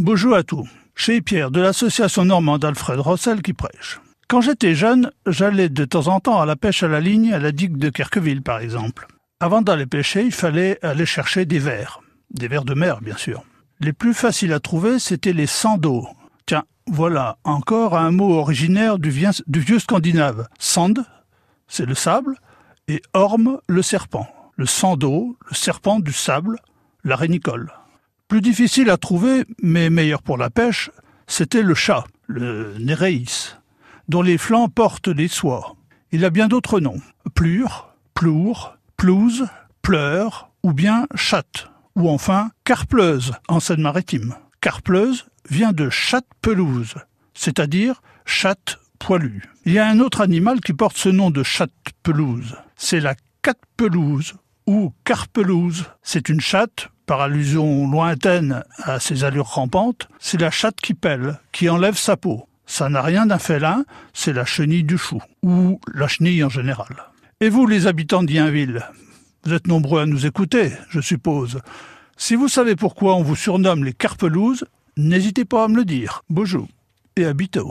Bonjour à tous. Chez Pierre de l'association normande Alfred Rossel qui prêche. Quand j'étais jeune, j'allais de temps en temps à la pêche à la ligne à la digue de Kerqueville par exemple. Avant d'aller pêcher, il fallait aller chercher des vers. Des vers de mer, bien sûr. Les plus faciles à trouver, c'éient les sandos. Tiens, voilà encore un mot originaire du, vieux scandinave. Sand, c'est le sable, et orme, le serpent. Le sando, le serpent du sable, la rénicole. Plus difficile à trouver, mais meilleur pour la pêche, c'était le chat, le néréis, dont les flancs portent des soies. Il a bien d'autres noms. Plure, plour, plouse, pleur, ou bien chatte, ou enfin carpleuse en Seine-Maritime. Carpleuse vient de chatte-pelouse, c'est-à-dire chatte poilue. Il y a un autre animal qui porte ce nom de chatte-pelouse. C'est la cat-pelouse ou carpelouse. C'est une chatte, par allusion lointaine à ses allures rampantes, c'est la chatte qui pèle, qui enlève sa peau. Ça n'a rien d'un félin, c'est la chenille du chou, ou la chenille en général. Et vous, les habitants d'Yainville Vous êtes nombreux à nous écouter, je suppose. Si vous savez pourquoi on vous surnomme les carpelouses, n'hésitez pas à me le dire. Bonjour et à bientôt.